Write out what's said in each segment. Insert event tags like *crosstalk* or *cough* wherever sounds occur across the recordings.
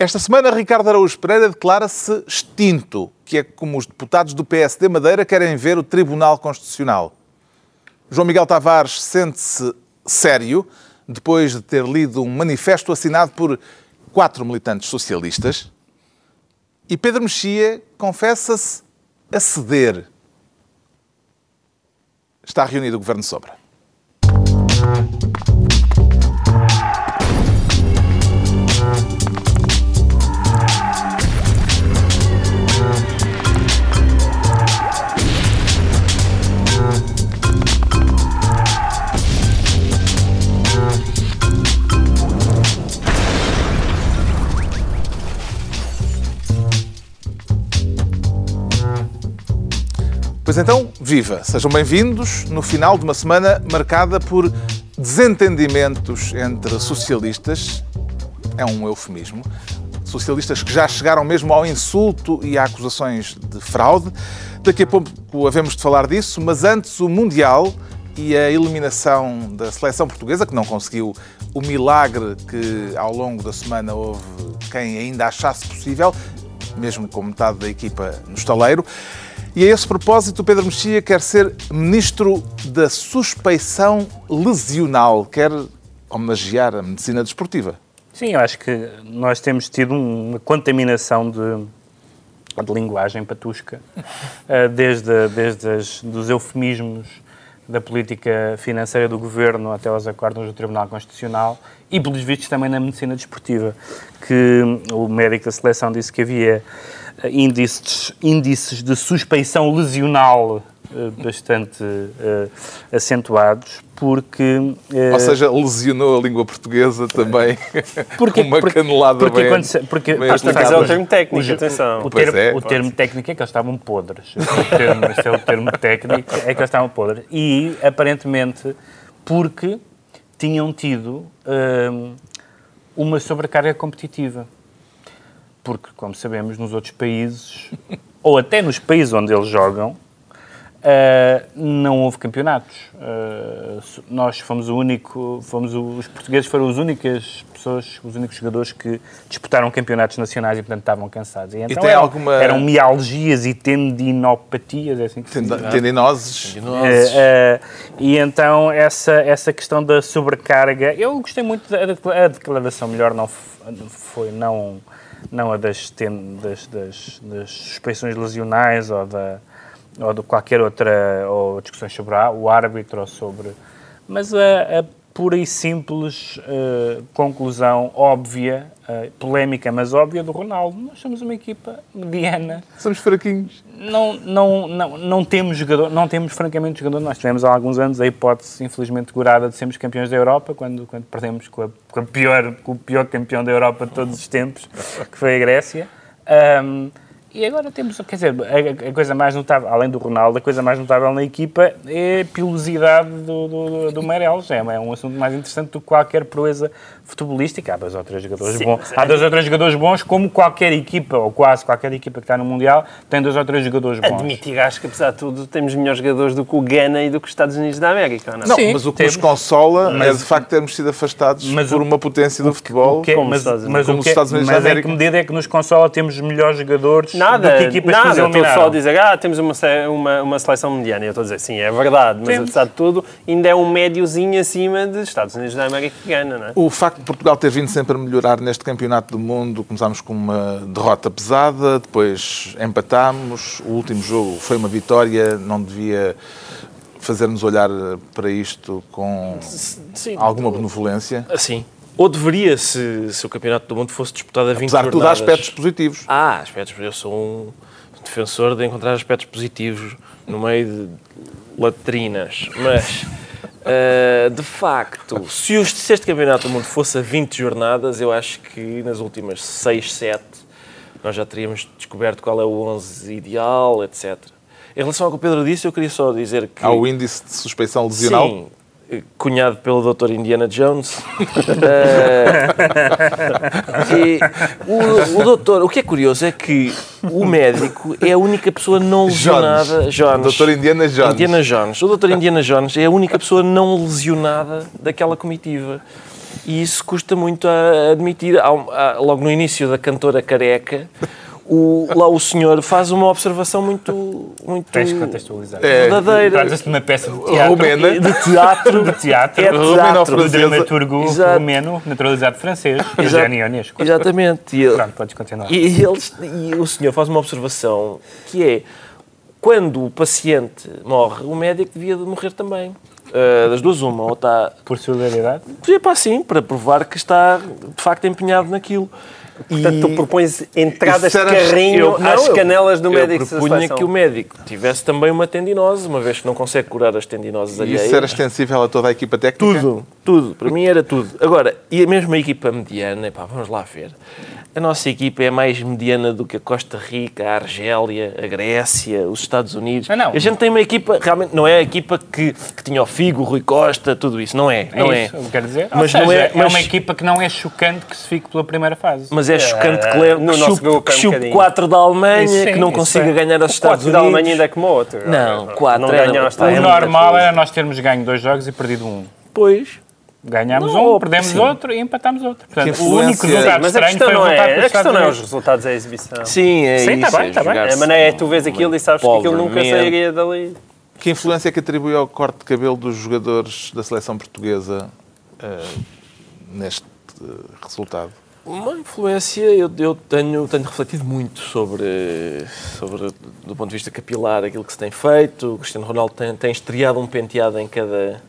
Esta semana, Ricardo Araújo Pereira declara-se extinto, que é como os deputados do PSD Madeira querem ver o Tribunal Constitucional. João Miguel Tavares sente-se sério depois de ter lido um manifesto assinado por quatro militantes socialistas. E Pedro Mexia confessa-se a ceder. Está reunido o Governo Sobra. Pois então, viva! Sejam bem-vindos no final de uma semana marcada por desentendimentos entre socialistas. É um eufemismo. Socialistas que já chegaram mesmo ao insulto e a acusações de fraude. Daqui a pouco havemos de falar disso, mas antes o Mundial e a eliminação da seleção portuguesa, que não conseguiu o milagre que ao longo da semana houve quem ainda achasse possível, mesmo com metade da equipa no estaleiro. E a esse propósito, Pedro Mexia quer ser ministro da suspeição lesional, quer homenagear a medicina desportiva. Sim, eu acho que nós temos tido uma contaminação de, de linguagem patusca, *laughs* eh, desde, desde as, dos eufemismos da política financeira do governo até aos acordos do Tribunal Constitucional e, pelos vistos, também na medicina desportiva, que o médico da seleção disse que havia índices, índices de suspeição lesional uh, bastante uh, acentuados, porque... Uh, Ou seja, lesionou a língua portuguesa também *laughs* porque, com *laughs* uma porque, canelada porque, bem... Quando, porque, bem mas é o termo técnico, atenção. O, termo, é, o termo técnico é que eles estavam podres. O termo, este é o termo técnico, é que eles estavam podres. E, aparentemente, porque tinham tido uma sobrecarga competitiva porque, como sabemos, nos outros países, *laughs* ou até nos países onde eles jogam, Uh, não houve campeonatos. Uh, nós fomos o único, fomos o, os portugueses foram as únicas pessoas, os únicos jogadores que disputaram campeonatos nacionais e portanto estavam cansados. E então e eram, alguma... eram mialgias e tendinopatias, é assim que Tend Tendinoses. Tendinoses. Uh, e então essa essa questão da sobrecarga, eu gostei muito da a declaração melhor não foi não não a das, das, das, das suspeições lesionais ou, da, ou de qualquer outra, ou discussões sobre o árbitro ou sobre... Mas a, a pura e simples uh, conclusão óbvia, uh, polémica, mas óbvia do Ronaldo. Nós somos uma equipa mediana. Somos fraquinhos. Não, não, não, não temos jogador, não temos francamente jogador. Nós tivemos há alguns anos a hipótese, infelizmente, gorada de sermos campeões da Europa, quando, quando perdemos com, a, com, a pior, com o pior campeão da Europa de todos os tempos, que foi a Grécia. Um, e agora temos, quer dizer, a, a, coisa mais notável, além do Ronaldo, a coisa mais notável na equipa é a pilosidade do, do, do Meireles. É, é um assunto mais interessante do que qualquer proeza futebolística. Há dois ou três jogadores Sim, bons. Há dois ou três jogadores bons, como qualquer equipa, ou quase qualquer equipa que está no Mundial, tem dois ou três jogadores bons. Admito, acho que apesar de tudo, temos melhores jogadores do que o Ghana e do que os Estados Unidos da América. Não, não Sim, mas o que temos. nos consola mas, é de facto termos sido afastados mas por uma potência do futebol. Que, como mas, mas, como os Estados Unidos mas da América. Mas em que medida é que nos consola termos melhores jogadores Nada, do que equipas nada, eu estou só a dizer, ah, temos uma, uma, uma seleção mediana. E eu estou a dizer, sim, é verdade, mas apesar de tudo, ainda é um médiozinho acima dos Estados Unidos da América que ganha, não é? O facto de Portugal ter vindo sempre a melhorar neste campeonato do mundo, começámos com uma derrota pesada, depois empatámos, o último jogo foi uma vitória, não devia fazer-nos olhar para isto com sim, alguma benevolência? Sim. Ou deveria, se, se o Campeonato do Mundo fosse disputado a 20 Apesar de tudo, há aspectos positivos. Ah, aspectos. Eu sou um defensor de encontrar aspectos positivos no meio de latrinas. Mas, uh, *laughs* de facto, se, se este Campeonato do Mundo fosse a 20 jornadas, eu acho que nas últimas 6, 7, nós já teríamos descoberto qual é o 11 ideal, etc. Em relação ao que o Pedro disse, eu queria só dizer que... Há o índice de suspeição lesional? Sim, cunhado pelo Dr. Indiana Jones. uh, *laughs* e o, o doutor, o que é curioso é que o médico é a única pessoa não lesionada. Jones. Dr. Indiana Jones. Indiana Jones. O Dr. Indiana Jones é a única pessoa não lesionada daquela comitiva. E isso custa muito a admitir. Há há- logo no início da cantora careca, o, lá o senhor faz uma observação muito, muito Tens contextualizar. É, verdadeira. Trata-se de uma peça de teatro. Romena. De teatro. De teatro. É Romeno teatro. do dramaturgo Exato. romeno, naturalizado francês, Eugénio Ionesco. Exatamente. E, ele- Pronto, podes continuar. e, eles, e o senhor faz uma observação que é quando o paciente morre, o médico devia de morrer também. Ah, das duas, uma. Ou está Por solidariedade. É para assim, para provar que está de facto empenhado naquilo. Portanto, tu propões entradas de carrinho Eu- não, às eu- canelas do eu médico de propunha que o médico tivesse também uma tendinose, uma vez que não consegue curar as tendinoses E alheias. isso era extensível a toda a equipa técnica? Tudo, tudo. Para mim era tudo. Agora, e a mesma equipa mediana, epá, vamos lá ver. A nossa equipa é mais mediana do que a Costa Rica, a Argélia, a Grécia, os Estados Unidos. Ah, não. A gente tem uma equipa, realmente, não é a equipa que, que tinha o Figo, o Rui Costa, tudo isso. Não é, É não isso, é. eu quero dizer. Mas Ou não seja, é- mas- uma equipa que não é chocante que se fique pela primeira fase. Mas é chocante que, leve, no que nosso chupe, grupo que é um chupe bocadinho. 4 da Alemanha, Isso sim, que não consiga é. ganhar aos O Estados quarto da Unidos. Alemanha ainda é como outro. Não, quatro Não era- ganhaste. o é normal era nós termos ganho dois jogos e perdido um. Pois. Ganhámos Não, um, perdemos sim. outro e empatámos outro. Portanto, o único resultado Mas a estranho questão, foi o não resultado é, dos a questão não é os resultados da exibição. Sim, é Sim, isso. tá bem, tá bem. jogar-se A maneira é tu vês aquilo e sabes que aquilo nunca sairia dali. Que influência é que atribui ao corte de cabelo dos jogadores da seleção portuguesa eh, neste eh, resultado? Uma influência, eu, eu tenho, tenho refletido muito sobre, sobre, do ponto de vista capilar, aquilo que se tem feito. O Cristiano Ronaldo tem, tem estreado um penteado em cada,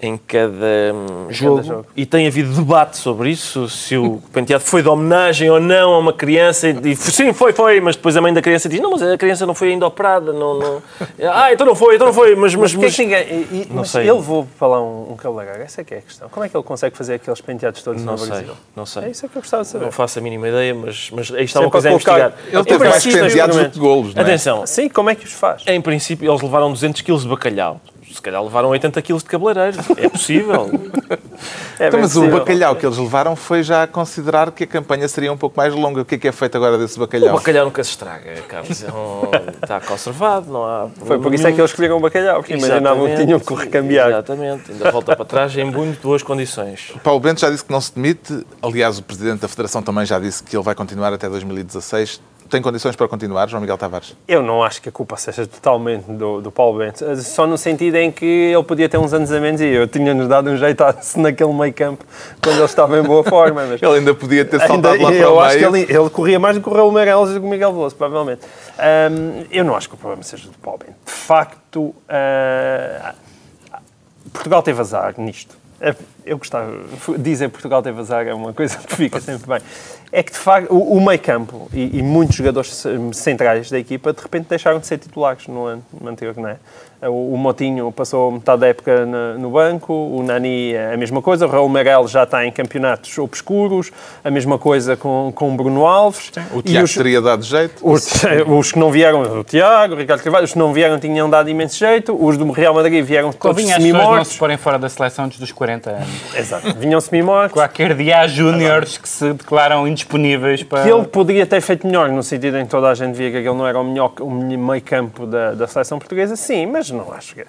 em cada jogo, jogo. e tem havido debate sobre isso, se o *laughs* penteado foi de homenagem ou não a uma criança. E, e sim, foi, foi, mas depois a mãe da criança diz: Não, mas a criança não foi ainda operada. Não, não. *laughs* Ah, então não foi, então não foi. Mas, mas, Mas, porquê mas- que ninguém. e- Não mas sei. ele levou para lá um, um cabeleireiro? Essa é que é a questão. Como é que ele consegue fazer aqueles penteados todos não no sei, Brasil? não sei. É isso é que eu gostava de saber. Não faço a mínima ideia, mas, mas aí está é uma coisa a investigar. Ele teve mais penteados do que golos, não é? Atenção, Sim, como é que os faz? Em princípio, eles levaram 200 kg de bacalhau. Se calhar levaram 80 kg de cabeleireiro. É possível. *laughs* É Então, mas o possível. bacalhau que eles levaram foi já a considerar que a campanha seria um pouco mais longa. O que é que é feito agora desse O bacalhau? bacalhau nunca se estraga, Carlos. É Está conservado, não há. Foi por isso é que eles escolheram o bacalhau, porque imaginavam que tinham que o recambiar. Exatamente. Ainda volta para trás em muito boas condições. Paulo Bento já disse que não se demite. Aliás, o Presidente da Federação também já disse que ele vai continuar até 2016. Tem condições para continuar, João Miguel Tavares? Eu não acho que a culpa seja totalmente do, do Paulo Bento, só no sentido em que ele podia ter uns anos a menos e eu tinha-nos dado um jeito naquele meio campo quando ele estava em boa forma. Mas *laughs* Ele ainda podia ter saltado Ainda- lá para eu o acho que ele, ele corria mais do que o Raul Meireles e o Miguel Veloso, provavelmente. Ahm, eu não acho que o problema seja do Paulo Bento. De facto, ah, Portugal teve azar nisto. Eu gostava, dizer Portugal teve azar é uma coisa que fica sempre bem. É que, de facto, o, o meio campo e, e muitos jogadores centrais da equipa, de repente, deixaram de ser titulares no ano anterior, não é? O, o Motinho passou metade da época na- no banco, o Nani é a mesma coisa, o Raul Meireles já está em campeonatos obscuros, a mesma coisa com, com o Bruno Alves. O Tiago os- teria dado jeito. os, *laughs* os que não vieram, o Tiago, o Ricardo Carvalho, os que não vieram tinham dado imenso jeito, os do Real Madrid vieram todos Convinha as pessoas não se porem fora da seleção antes dos 40 anos. Exato, vinham semi-mortos. Qualquer dia há júniores que se declaram indisponíveis para... Que ele poderia ter feito melhor, no sentido em que toda a gente via que ele não era o melhor o meio campo da, da seleção portuguesa, sim, mas não acho que.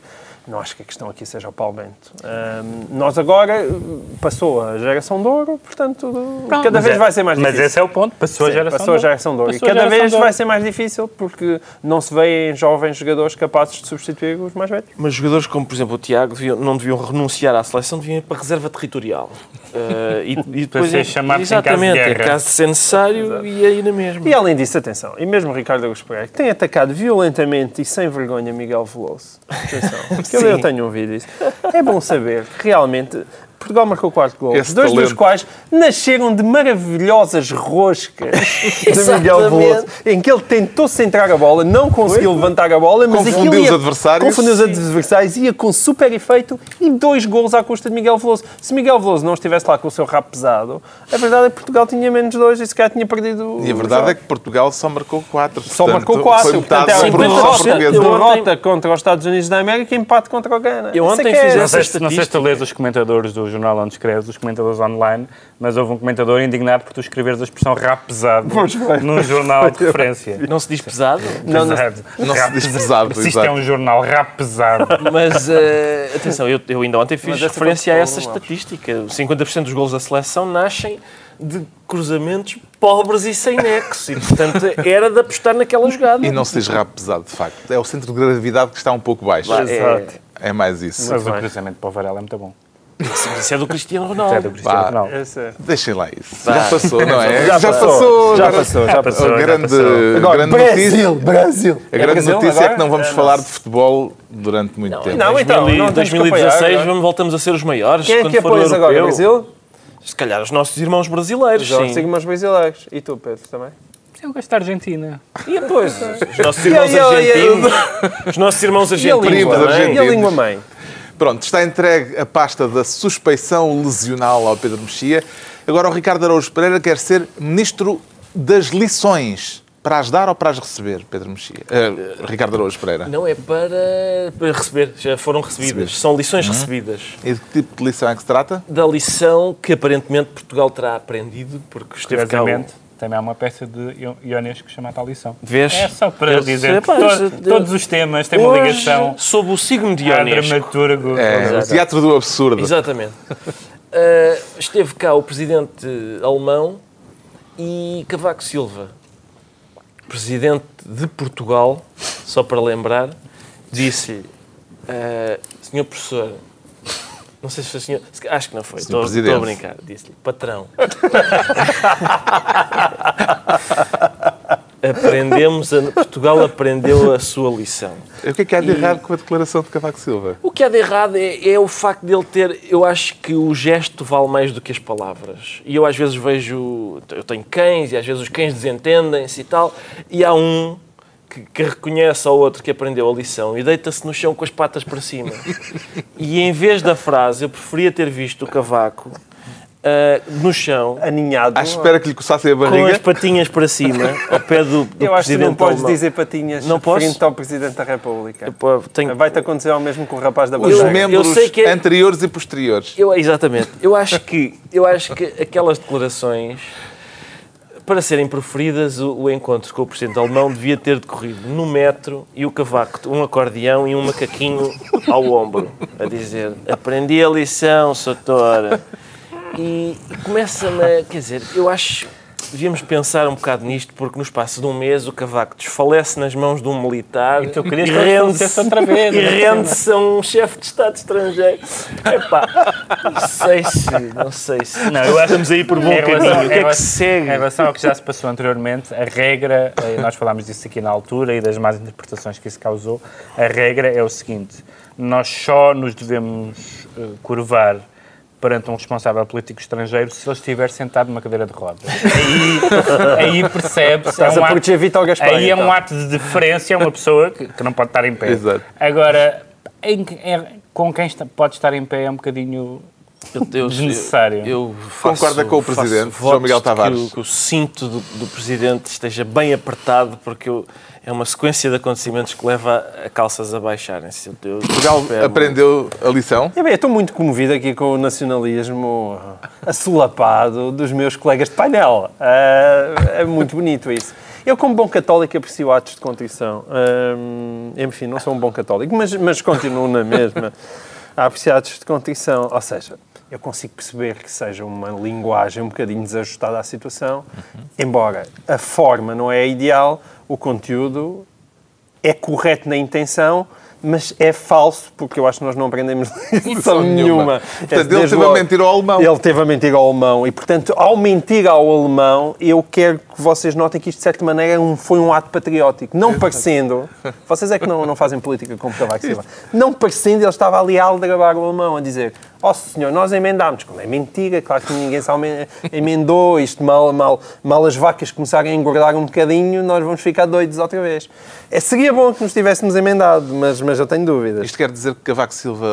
Não acho que a questão aqui seja o Paulo Bento. Ahm, nós agora uh, passou a geração de ouro, portanto, Pronto, cada mas vez é- vai ser mais Mas difícil. esse é o ponto. Passou a Sim, geração passou a de ouro. geração de ouro. E Passou a cada vez vai ser mais difícil porque não se vê em jovens jogadores capazes de substituir os mais velhos. Mas jogadores como, por exemplo, o Tiago deviam- não deviam renunciar à seleção, deviam ir para a reserva territorial. Eh, e, *laughs* e depois, ser chamados em caso de exatamente, guerra. em caso de ser necessário, e aí na mesma. E além disso, atenção, e mesmo Ricardo Augusto Pereira, que tem atacado violentamente e sem vergonha Miguel Veloso. Atenção, *laughs* eu, eu tenho ouvido isso. É bom saber realmente Portugal marcou quatro gols, Esse dois dos talento. quais nasceram de maravilhosas roscas *laughs* de Miguel. Veloso, em que ele tentou centrar a bola, não conseguiu levantar a bola, mas Confundiu aquilo os ia- adversários. Confundiu os adversários, ia com super efeito e dois gols à custa de Miguel Veloso. Se Miguel Veloso não estivesse lá com o seu rap pesado, a verdade é que Portugal tinha menos dois e se calhar tinha perdido E a verdade jogo. é que Portugal só marcou 4. Só marcou 4. Foi metade Portanto, da é derrota, derrota contra os Estados Unidos da América e empate contra o Ghana. Eu Essa ontem é- fiz Não essa sei, se- não sei se tu estatística. lês os comentadores do jornal onde escreves, os comentadores online, mas houve um comentador indignado por tu escreveres a expressão rap pesado num jornal de referência. Não se diz pesado, Não, não- Pesado. não se Rap diz pesado. Se isto é exato. um jornal rap pesado. mas eh, atenção, eu, eu ainda ontem fiz referência a essa não, não. estatística. 50% dos golos da seleção nascem de cruzamentos pobres e sem nexo. E, portanto, era de apostar naquela jogada. E não se diz rap pesado, de facto. É o centro de gravidade que está um pouco baixo. Vá, é, É mais isso. Mas o cruzamento para o Varela é muito bom. Isso é do Cristiano *laughs* É do Ronaldo. Cristiano. Ronaldo. É. Deixem lá isso. Vá. Já passou, não é? Já passou, já passou, já *laughs* A passou, já grande, passou. Agora, grande notícia, Brasil, Brasil. a grande Brasil notícia é agora? que não vamos É falar de futebol durante muito tempo. não, então, 2000 não temos que 2016 apoiar, vamos, voltamos a ser os maiores. Quem é que o apoias agora? europeu. Brasil? Se calhar os nossos irmãos brasileiros, Já sim. sigo meus brasileiros. E tu, Pedro, também? Eu gosto da Argentina. E depois, *laughs* os nossos irmãos a- a- argentinos. Os nossos irmãos a argentinos. E a língua mãe? Pronto, está entregue a pasta da suspeição lesional ao Pedro Mexia. Agora o Ricardo Araújo Pereira quer ser ministro das lições. Para as dar ou para as receber, Pedro Mexia? Eh, Ricardo Araújo Pereira. Não é para, para receber, já foram recebidas. Receber. São lições recebidas. E de que tipo de lição é que se trata? Da lição que aparentemente Portugal terá aprendido, porque esteve cá. Também há uma peça de Io- Ionesco chamada A Lição. Vês? É só para Eu dizer sei, que pá, to- todos os temas têm uma Hoje, ligação sob o signo de Ionesco. dramaturgo. É, o teatro do absurdo. Exatamente. Uh, *laughs* esteve cá o presidente alemão e Cavaco Silva, presidente de Portugal, só para lembrar, disse-lhe, uh, senhor professor, não sei se foi senhor, se- acho que não foi, Senhor estou, estou a brincar, disse-lhe, patrão. *laughs* Aprendemos, a- Portugal aprendeu a sua lição. O que é que há de errado com a declaração de Cavaco Silva? O que há de errado é, é o facto dele ter. Eu acho que o gesto vale mais do que as palavras. E eu às vezes vejo. Eu tenho cães e às vezes os cães desentendem-se e tal. E há um que, que reconhece ao outro que aprendeu a lição e deita-se no chão com as patas para cima. *laughs* e em vez da frase, eu preferia ter visto o cavaco ah, no chão. Aninhado. À espera que lhe coçassem a Com as barriga? patinhas para cima, ao pé do, do Eu acho que não podes dizer patinhas Não posso? frente ao Presidente da República. Tenho- Vai-te acontecer ao mesmo com o rapaz da Os bandeira. membros eu sei que é- anteriores e posteriores. Eu, exatamente. Eu acho que, eu acho que aquelas declarações, para serem proferidas, o, o encontro com o presidente alemão devia ter decorrido no metro e o cavaco, um acordeão e um macaquinho ao ombro, a dizer: Aprendi a lição, Soutora. E, e começa-me a. Quer dizer, eu acho. Devíamos pensar um bocado nisto, porque no espaço de um mês o cavaco desfalece nas mãos de um militar E tu querias que e ele rende-se falecesse outra vez, e não é? rende-se a um chefe de Estado estrangeiro. Epá, não sei se. Não sei se. Não, eu acho- Estamos aí por bom caminho. O que é que segue? Em relação ao que já se passou anteriormente, a regra, eh, nós falámos disso aqui na altura e das más interpretações que isso causou, a regra é o seguinte, nós só nos devemos eh, curvar perante um responsável político estrangeiro se ele estiver sentado numa cadeira de rodas. Aí, aí percebe-se... Estás é um ato- Gaspar, Aí é um então. ato de deferência a uma pessoa que, que não pode estar em pé. Exato. Agora, em em- com quem está- pode estar em pé é um bocadinho... Eu, eu- Desnecessário. Eu faço, Concorda com o Presidente, João Miguel Tavares? Que o, que o cinto do, do Presidente esteja bem apertado, porque eu- é uma sequência de acontecimentos que leva a calças a baixarem-se. Portugal aprendeu a lição? É bem, estou muito comovido aqui com o nacionalismo assolapado dos meus colegas de painel. Ah, é muito bonito isso. Eu, como bom católico, aprecio atos de contrição. Ah, enfim, não sou um bom católico, mas, mas continuo na mesma a apreciar atos de contrição. Ou seja, eu consigo perceber que seja uma linguagem um bocadinho desajustada à situação, embora a forma não é a ideal, o conteúdo é correto na intenção, mas é falso, porque eu acho que nós não aprendemos *laughs* lição nenhuma. nenhuma. Portanto, ele Desde teve a mentir ao alemão. Ele teve a mentir ao alemão. E, portanto, ao mentir ao alemão, eu quero que vocês notem que isto, de certa maneira, é um- foi um ato patriótico. Não *laughs* parecendo... Vocês é que não, não fazem política como Cavaco Silva. Não parecendo, ele estava ali a aldrabar o alemão, a dizer ó senhor, nós emendámos. Quando é mentira, claro que ninguém se emendou. Isto mal, mal, mal as vacas começarem a engordar um bocadinho, nós vamos ficar doidos outra vez. É, seria bom que nos tivéssemos emendado, mas, mas eu tenho dúvidas. Isto quer dizer que Cavaco Silva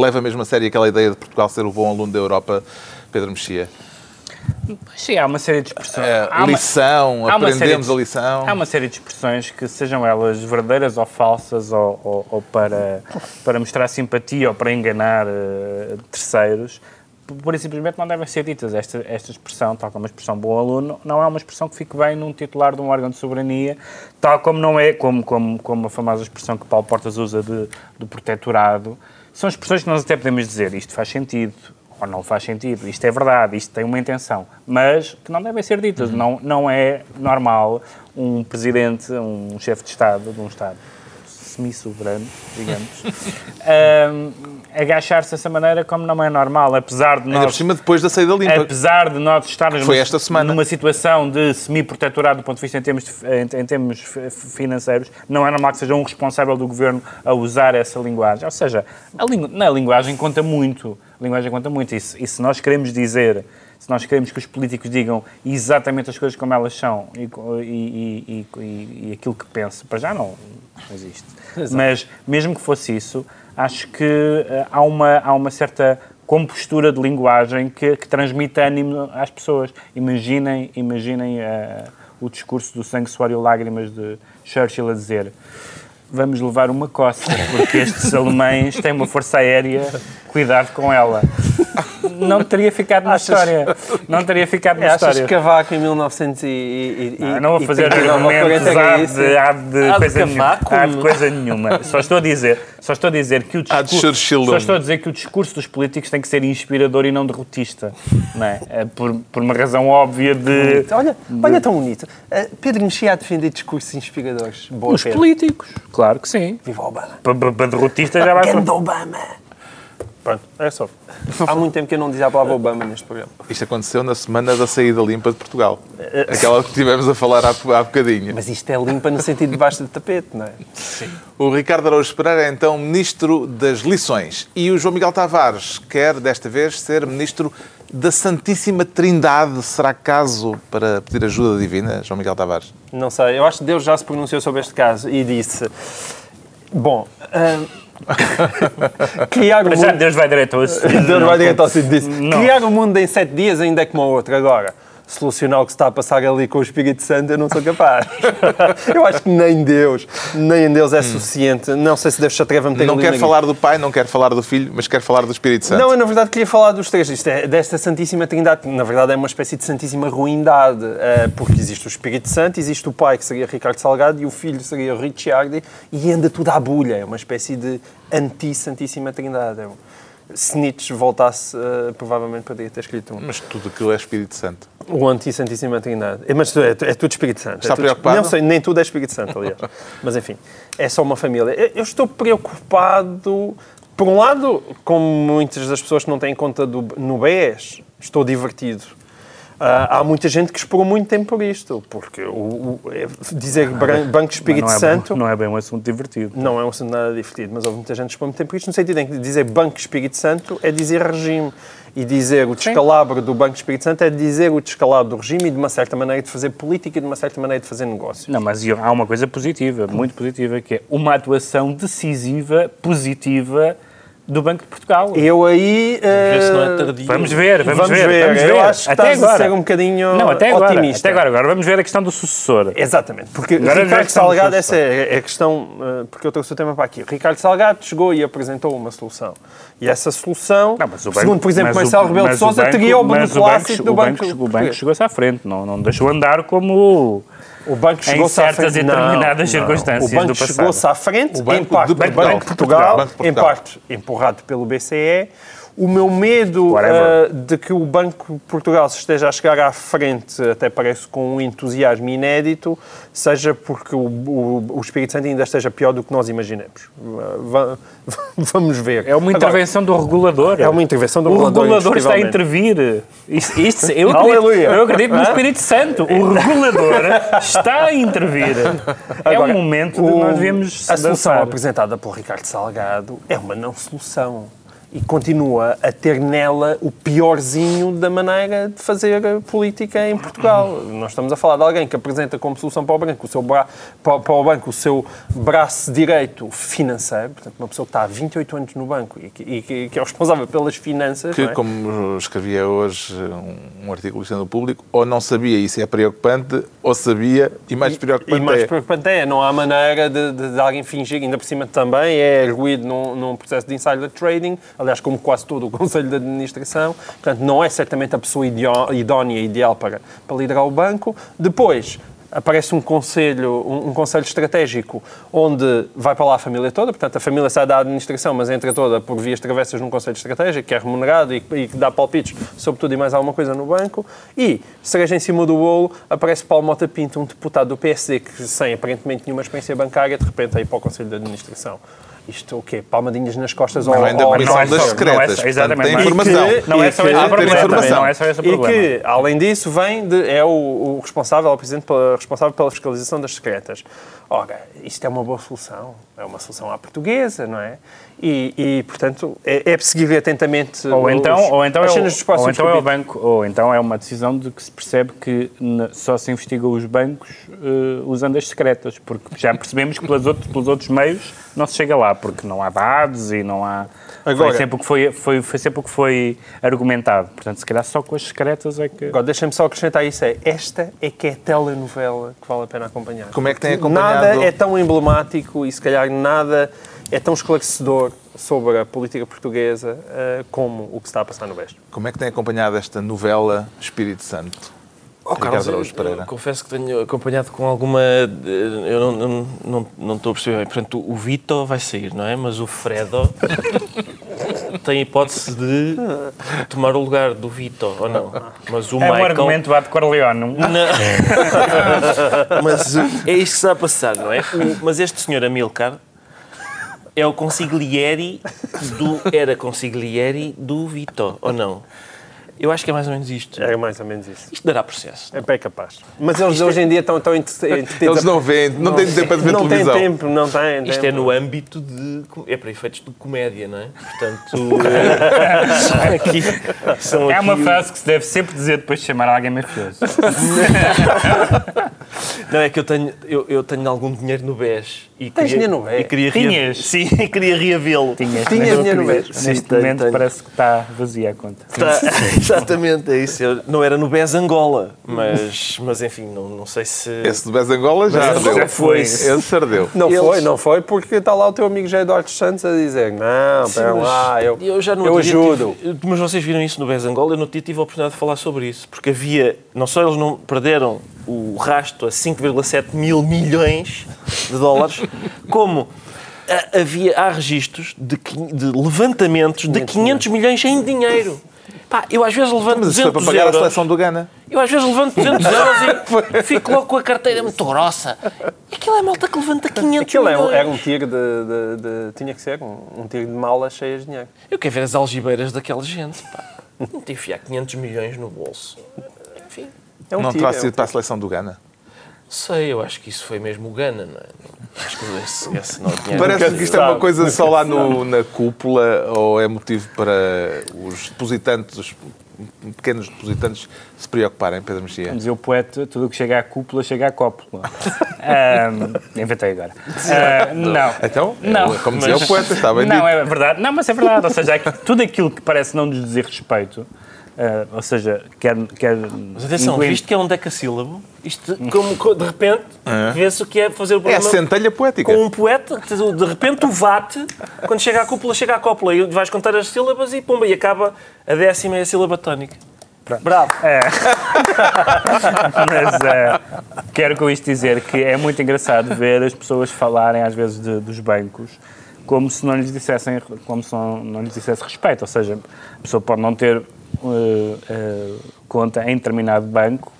leva mesmo a sério aquela ideia de Portugal ser o bom aluno da Europa, Pedro Mexia? Sim, há uma série de expressões. É, Há lição, uma aprendemos de- a lição. Há uma série de expressões que, sejam elas verdadeiras ou falsas, ou, ou- ou para, para mostrar simpatia ou para enganar eh, terceiros, pura e simplesmente não devem ser ditas. Esta, esta expressão, tal como a expressão bom aluno, não é uma expressão que fique bem num titular de um órgão de soberania, tal como não é, como, como, como a famosa expressão que Paulo Portas usa de, do protetorado. São expressões que nós até podemos dizer isto faz sentido, ou não faz sentido, isto é verdade, isto tem uma intenção, mas que não devem ser ditas. Não, não é normal um presidente, um chefe de Estado, de um Estado semi-soberano, digamos, *laughs* ahm, agachar-se dessa maneira como não é normal, apesar de Ainda por nós... cima, depois da saída limpa. Apesar de nós estarmos Foi esta semana. numa situação de semi-protetorado do ponto de vista em termos, de- em, em termos financeiros, não é normal que seja um responsável do governo a usar essa linguagem. Ou seja, a lingu- na linguagem conta muito. A linguagem conta muito. E se, e se nós queremos dizer, se nós queremos que os políticos digam exatamente as coisas como elas são e, e- e- aquilo que pensam, para já não, não existe. Mas mesmo que fosse isso, acho que eh, há, uma, há uma certa compostura de linguagem que, que transmite ânimo às pessoas. Imaginem, imaginem eh, o discurso do sangue, suor e lágrimas de Churchill a dizer vamos levar uma coça, porque estes alemães têm uma força aérea, cuidado com ela. Não teria ficado na Achas- história. Não teria ficado na É, achas história. que Cavaco em 1900 e... e, e Ah, não vou e fazer 39 ou argumentos 40 há é isso? de, há de Há de coisa nenhuma. cavaco? Há de coisa nenhuma. Só estou a dizer, só estou a dizer que o Há de discurso, Churchill. só estou a dizer que o discurso dos políticos tem que ser inspirador e não derrotista, não é? É por, por uma razão óbvia de Olha, olha tão bonito. Uh, Pedro Mexia a defender discursos inspiradores. Boa, os Pedro. políticos. Claro que sim. Viva Obama. Para, derrotista já vai Ganda Obama. Pronto, é só. Há muito tempo que eu não dizia a palavra Obama neste programa. Isto aconteceu na semana da saída limpa de Portugal. Aquela que tivemos a falar há, há bocadinho. Mas isto é limpa no sentido de baixo do tapete, não é? O Ricardo Araújo Pereira é então Ministro das Lições. E o João Miguel Tavares quer, desta vez, ser Ministro da Santíssima Trindade. Será caso para pedir ajuda divina, João Miguel Tavares? Não sei, eu acho que Deus já se pronunciou sobre este caso e disse: Bom, ah, *laughs* criar o mundo. Deus vai direto ao assunto. Deus vai direto ao disse: Não. Criar o mundo em sete dias ainda é como o outro. Agora, solucionar o que se está a passar ali com o Espírito Santo, eu não sou capaz. *laughs* eu acho que nem Deus, nem Deus é suficiente. Não sei se Deus se atreve a meter Não ali quer na falar do Pai, não quer falar do Filho, mas quer falar do Espírito Santo. Não, eu na verdade queria falar dos três. Isto é desta Santíssima Trindade, que na verdade é uma espécie de Santíssima Ruindade, eh, porque existe o Espírito Santo, existe o Pai, que seria Ricardo Salgado, e o Filho seria Ricciardi, e anda tudo à bulha. É uma espécie de anti-Santíssima Trindade. É um- Se Nietzsche voltasse, eh, provavelmente poderia ter escrito um. Mas tudo aquilo é Espírito Santo. O anti-Santíssima Trindade. É, Mas é, é tudo Espírito Santo. Está é tudo, preocupado? Não sei, nem tudo é Espírito Santo, aliás. *laughs* Mas enfim, é só uma família. Eu- Eu estou preocupado, por um lado, como muitas das pessoas que não têm conta do, no BES, estou divertido. Ah, há muita gente que esperou muito tempo por isto, porque o, o- é- dizer Bran- Banco Espírito não é, Santo. Bem, não é bem um assunto divertido. Não é um assunto nada divertido, mas houve muita gente que expõe muito tempo por isto, no sentido em que dizer Banco Espírito Santo é dizer regime. E dizer o descalabro do Banco Espírito Santo é dizer o descalabro do regime e de uma certa maneira de fazer política e de uma certa maneira de fazer negócio. Não, mas há uma coisa positiva, muito positiva, que é uma atuação decisiva, positiva do Banco de Portugal. Eu aí. Vê se não é eh. Vamos ver, vamos, Vamos ver, ver. vamos Eu ver. acho que até estás a agora. ser um bocadinho Não, até agora, otimista. até agora. Agora vamos ver a questão do sucessor. Exatamente, porque Agora Ricardo Salgado, essa é a questão, eh, porque eu trouxe o tema para aqui. Ricardo Salgado chegou e apresentou uma solução. E essa solução, Não, banco- segundo, por exemplo, Marcelo Rebelo de Sousa, banco- teria o beneplácito do o Banco. banco, o banco português. chegou-se à frente, não, não deixou andar como O banco chegou-se à certas e determinadas Não, não. circunstâncias O banco do chegou-se à frente, em parte Portugal. Banco de Portugal, em parte empurrado pelo BCE. O meu medo eh, de que o Banco de Portugal se esteja a chegar à frente, até parece com um entusiasmo inédito, seja porque o, o, o Espírito Santo ainda esteja pior do que nós imaginemos. Va- *laughs* Vamos ver. É uma Agora, intervenção do regulador. É uma intervenção do o regulador, regulador está a intervir. Isto, isto- eu, *laughs* acredito, Aleluia. eu acredito no Espírito Santo. O *laughs* regulador está a intervir. é Agora, um momento de o- nós devemos A solução dançar. apresentada pelo Ricardo Salgado é uma não solução. E continua a ter nela o piorzinho da maneira de fazer política em Portugal. Nós estamos a falar de alguém que apresenta como solução para o banco o seu, bra para, o banco, o seu braço direito financeiro, portanto, uma pessoa que está há 28 anos no banco e que, e que- é responsável pelas finanças. Que, é? como escrevia hoje um, artigo no público, ou não sabia, isso é preocupante, ou sabia, e mais preocupante E mais é. preocupante é, não há maneira de, de- de alguém fingir, ainda por cima também é arguído num, num processo de insider trading, aliás, como quase todo o *laughs* Conselho de Administração, portanto, não é certamente a pessoa idónea, ideal para, para liderar o banco. Depois, aparece um conselho, um, um conselho estratégico onde vai para lá a família toda, portanto a família sai da administração, mas entra toda por vias travessas num conselho estratégico, que é remunerado e, e que dá palpites sobre tudo e mais alguma coisa no banco. E, cereja em cima do bolo, aparece Paulo Mota Pinto, um deputado do PSD que sem aparentemente nenhuma experiência bancária, de repente aí para o conselho de administração. Isto o quê? Palmadinhas nas costas Não ao, é Comissão não é das Secretas. não é exatamente, tem não é- informação. E que- Não é só problema. informação. Não é só esse o E que, além disso, vem de, é o, o responsável, o presidente pela- responsável pela fiscalização das secretas. Ora, isto é uma boa solução. É uma solução à portuguesa, não é? E, e, portanto, é, é seguir atentamente Ou os- então, ou então, é, as o, cenas dos ou próximos então é o banco, ou então é uma decisão de que se percebe que só se investiga os bancos eh, usando as secretas, porque já percebemos que pelos outros, pelos outros meios não se chega lá, porque não há dados e não há. Agora- foi, sempre o que foi, foi, foi sempre o que foi argumentado. Portanto, se calhar só com as secretas é que. Agora, deixem-me só acrescentar isso. É, esta é que é a telenovela que vale a pena acompanhar. Como é que tem acompanhado? Nada é tão emblemático e, se calhar, nada é tão esclarecedor sobre a política portuguesa eh, como o que se está a passar no Beste. Como é que tem acompanhado esta novela Espírito Santo? Oh, Carlos, eu, confesso que tenho acompanhado com alguma. eh, Eu não, não, não, não estou a perceber bem. Portanto, o Vito vai sair, não é? Mas o Fredo *laughs* tem a hipótese de tomar o lugar do Vito, ou não? Mas o É um Michael. argumento bate Corleone. um- *laughs* Não. *laughs* mas uh, é isto que está a passar, não é? O- mas este senhor Amilcar é o consigliere do. Era consigliere do Vito, ou não? Eu acho que é mais ou menos isto. É mais ou menos isso. Isto dará processo. É bem capaz. Mas eles hoje em dia estão tão *laughs* entretidos. Eles não veem, não têm tempo para ver não televisão. tem tempo, não tem. Isto tem- é no âmbito de. É para efeitos de comédia, não é? Portanto. *laughs* aqui, são É uma aqui o- frase que se deve sempre dizer depois de chamar alguém mafioso. *laughs* Não, é que eu tenho, eu, eu tenho algum dinheiro no BES. E Tens dinheiro no BES? E queria Tinhas? Sim, e queria reavê-lo. Tinhas, Tinhas dinheiro no BES? Neste momento tenho. parece que está vazia a conta. Tá, exatamente, é isso. Eu- não era no BES Angola, mas, mas enfim, não, não sei se. Esse do Bez Angola já Mas ardeu. já foi. Esse se ardeu. Não Eles- foi, não foi, porque está lá o teu amigo José Eduardo Santos a dizer não, espera lá, eu, eu já no eu ajudo. tive- mas vocês viram isso no BES Angola? Eu no dia tive a oportunidade de falar sobre isso. Porque havia. Não só eles não perderam o rasto a 5,7 mil milhões de dólares, *laughs* como. ah, Havia, há registros de, de levantamentos de 500 milhões em dinheiro. Pá, eu às vezes levanto Mas foi 200 para pagar a euros. seleção do Ghana. Eu às vezes levanto 200 *laughs* euros e fico logo com a carteira muito grossa. Aquilo é malta que levanta 500 Aquilo é um- era um tiro de, de- de- Tinha que ser, um, um tiro de malas cheias de dinheiro. Eu quero ver as algibeiras daquela gente. Pá. Não te enfiar 500 milhões no bolso. Enfim, É um não tiro. terá é um sido para a seleção do Ghana. sei, eu acho que isso foi mesmo o Gana, não é? Acho que esse, esse não tinha. Parece que isto é uma coisa só lá no- na cúpula ou é motivo para os depositantes, os pequenos depositantes, se preocuparem, Pedro Mexia? Dizia o poeta, tudo o que chega à cúpula chega à cópula. *laughs* Ahm, inventei agora. Ah, não. Então, Não, é como dizia mas- o poeta, está bem Não, dito. é verdade. Não, mas é verdade. Ou seja, é que tudo aquilo que parece não nos dizer respeito, ah, ou seja, quer... quer Mas atenção, incluindo- visto que é um decassílabo, isto, *laughs* como, co- de repente, vê-se o que é fazer o É a programa centelha poética. com um poeta. De repente, o vate, quando chega à cúpula, chega à cópula e vais contar as sílabas e pumba, e acaba a décima e a sílaba tónica. Bravo. É. *laughs* Mas eh, quero com isto dizer que é muito engraçado ver as pessoas falarem às vezes de- dos bancos como se não lhes dissessem como se não, não lhes dissesse respeito. Ou seja, a pessoa pode não ter conta em determinado banco,